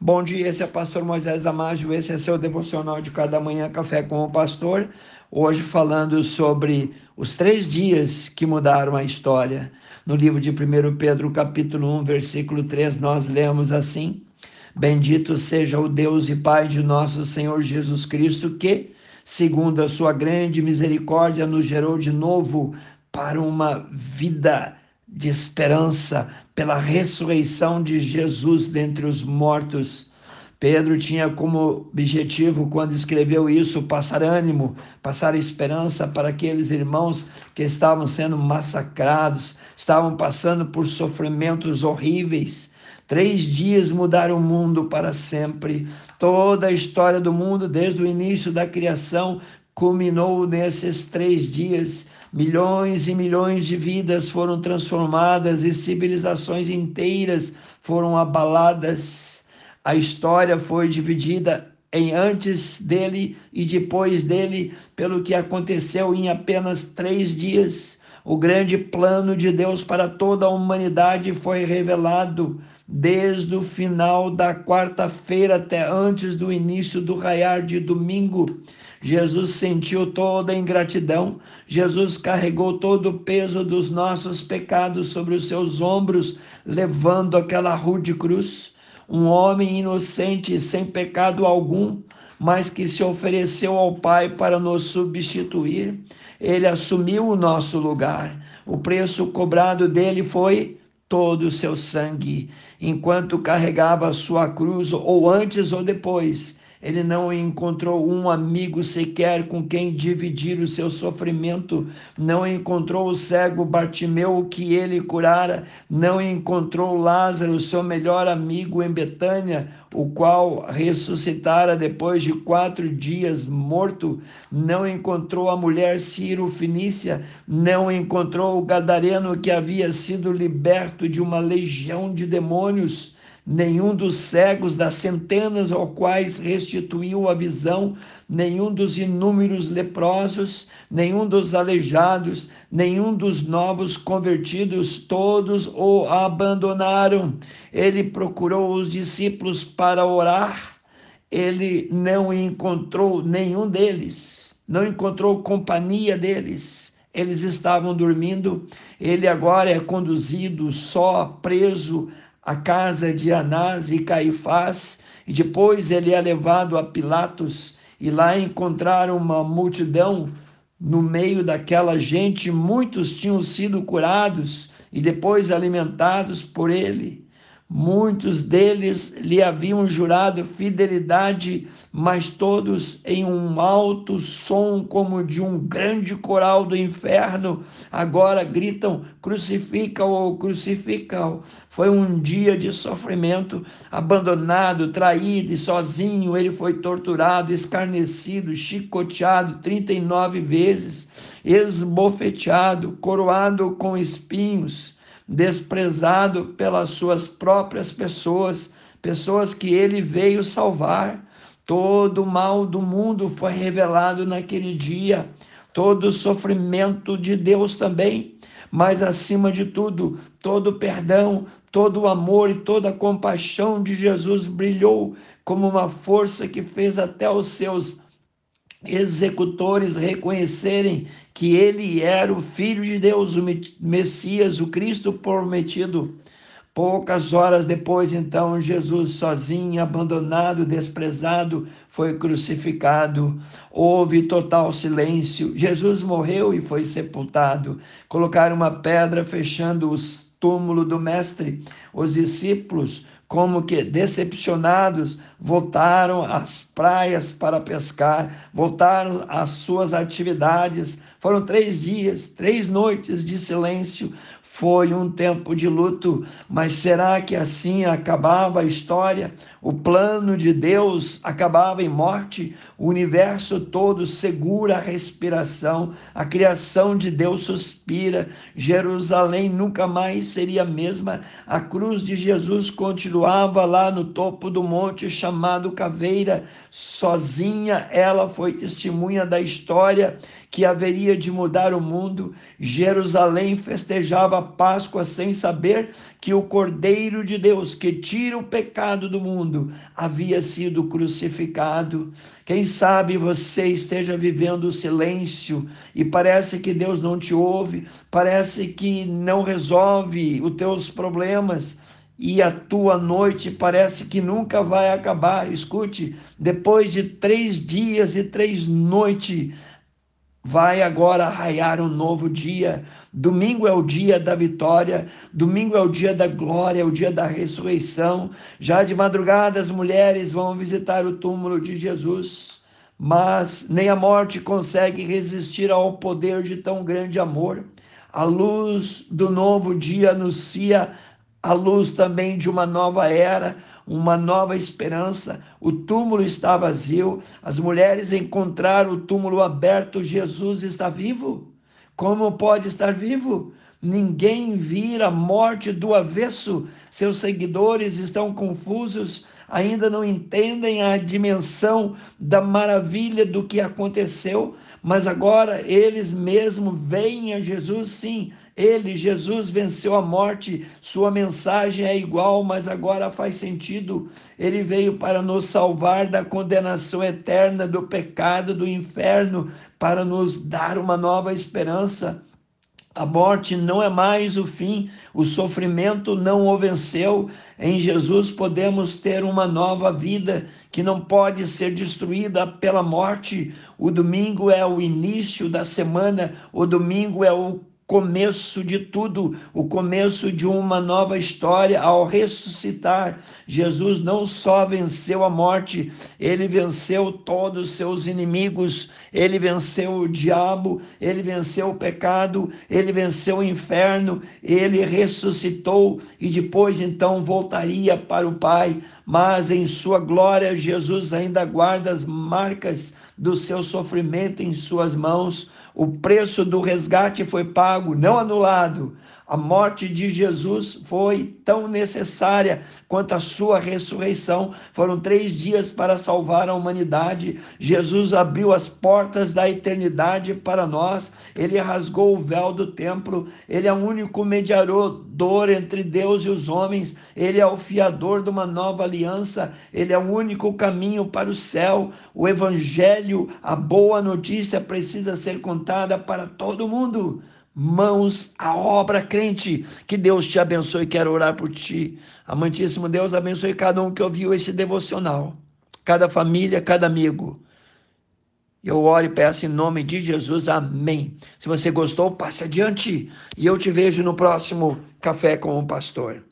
Bom dia, esse é o pastor Moisés Damásio, esse é seu devocional de cada manhã, Café com o Pastor. Hoje falando sobre os três dias que mudaram a história. No livro de 1 Pedro, capítulo 1, versículo 3, nós lemos assim: Bendito seja o Deus e Pai de nosso Senhor Jesus Cristo, que, segundo a sua grande misericórdia, nos gerou de novo para uma vida de esperança pela ressurreição de Jesus dentre os mortos. Pedro tinha como objetivo, quando escreveu isso, passar ânimo, passar esperança para aqueles irmãos que estavam sendo massacrados, estavam passando por sofrimentos horríveis. Três dias mudaram o mundo para sempre. Toda a história do mundo, desde o início da criação, culminou nesses três dias. Milhões e milhões de vidas foram transformadas e civilizações inteiras foram abaladas. A história foi dividida em antes dele e depois dele, pelo que aconteceu em apenas três dias. O grande plano de Deus para toda a humanidade foi revelado desde o final da quarta-feira até antes do início do raiar de domingo. Jesus sentiu toda a ingratidão, Jesus carregou todo o peso dos nossos pecados sobre os seus ombros, levando aquela rude cruz. Um homem inocente, sem pecado algum, mas que se ofereceu ao Pai para nos substituir. Ele assumiu o nosso lugar. O preço cobrado dele foi todo o seu sangue, enquanto carregava sua cruz, ou antes ou depois ele não encontrou um amigo sequer com quem dividir o seu sofrimento, não encontrou o cego Bartimeu que ele curara, não encontrou Lázaro, seu melhor amigo em Betânia, o qual ressuscitara depois de quatro dias morto, não encontrou a mulher Ciro Finícia, não encontrou o gadareno que havia sido liberto de uma legião de demônios nenhum dos cegos das centenas aos quais restituiu a visão, nenhum dos inúmeros leprosos, nenhum dos aleijados, nenhum dos novos convertidos, todos o abandonaram. Ele procurou os discípulos para orar, ele não encontrou nenhum deles, não encontrou companhia deles. Eles estavam dormindo, ele agora é conduzido só, preso a casa de Anás e Caifás, e depois ele é levado a Pilatos, e lá encontraram uma multidão no meio daquela gente, muitos tinham sido curados e depois alimentados por ele. Muitos deles lhe haviam jurado fidelidade, mas todos em um alto som, como de um grande coral do inferno, agora gritam: crucifica-o, crucifica-o. Foi um dia de sofrimento, abandonado, traído e sozinho. Ele foi torturado, escarnecido, chicoteado 39 vezes, esbofeteado, coroado com espinhos desprezado pelas suas próprias pessoas, pessoas que ele veio salvar. Todo o mal do mundo foi revelado naquele dia, todo o sofrimento de Deus também, mas acima de tudo, todo o perdão, todo o amor e toda a compaixão de Jesus brilhou como uma força que fez até os seus executores reconhecerem que ele era o Filho de Deus, o Messias, o Cristo prometido. Poucas horas depois, então, Jesus, sozinho, abandonado, desprezado, foi crucificado. Houve total silêncio. Jesus morreu e foi sepultado. Colocaram uma pedra fechando o túmulo do Mestre. Os discípulos como que decepcionados, voltaram às praias para pescar, voltaram às suas atividades. Foram três dias, três noites de silêncio, foi um tempo de luto, mas será que assim acabava a história? O plano de Deus acabava em morte? O universo todo segura a respiração, a criação de Deus suspira, Jerusalém nunca mais seria a mesma, a cruz de Jesus continuava lá no topo do monte chamado Caveira, sozinha ela foi testemunha da história que haveria de mudar o mundo, Jerusalém festejava a Páscoa sem saber que o Cordeiro de Deus, que tira o pecado do mundo, havia sido crucificado. Quem sabe você esteja vivendo o silêncio e parece que Deus não te ouve, parece que não resolve os teus problemas e a tua noite parece que nunca vai acabar. Escute, depois de três dias e três noites, Vai agora raiar um novo dia. Domingo é o dia da vitória, domingo é o dia da glória, é o dia da ressurreição. Já de madrugada as mulheres vão visitar o túmulo de Jesus, mas nem a morte consegue resistir ao poder de tão grande amor. A luz do novo dia anuncia a luz também de uma nova era, uma nova esperança. O túmulo está vazio, as mulheres encontraram o túmulo aberto. Jesus está vivo. Como pode estar vivo? Ninguém vira a morte do avesso. Seus seguidores estão confusos, ainda não entendem a dimensão da maravilha do que aconteceu, mas agora eles mesmos veem a Jesus, sim. Ele, Jesus, venceu a morte. Sua mensagem é igual, mas agora faz sentido. Ele veio para nos salvar da condenação eterna, do pecado, do inferno, para nos dar uma nova esperança. A morte não é mais o fim, o sofrimento não o venceu. Em Jesus podemos ter uma nova vida que não pode ser destruída pela morte. O domingo é o início da semana, o domingo é o começo de tudo, o começo de uma nova história ao ressuscitar. Jesus não só venceu a morte, ele venceu todos os seus inimigos, ele venceu o diabo, ele venceu o pecado, ele venceu o inferno, ele ressuscitou e depois então voltaria para o Pai, mas em sua glória Jesus ainda guarda as marcas do seu sofrimento em suas mãos o preço do resgate foi pago, não anulado. A morte de Jesus foi tão necessária quanto a sua ressurreição. Foram três dias para salvar a humanidade. Jesus abriu as portas da eternidade para nós. Ele rasgou o véu do templo. Ele é o único mediador entre Deus e os homens. Ele é o fiador de uma nova aliança. Ele é o único caminho para o céu. O evangelho, a boa notícia, precisa ser contada para todo mundo mãos à obra, crente. Que Deus te abençoe. Quero orar por ti. Amantíssimo Deus, abençoe cada um que ouviu esse devocional, cada família, cada amigo. Eu oro e peço em nome de Jesus. Amém. Se você gostou, passe adiante. E eu te vejo no próximo Café com o Pastor.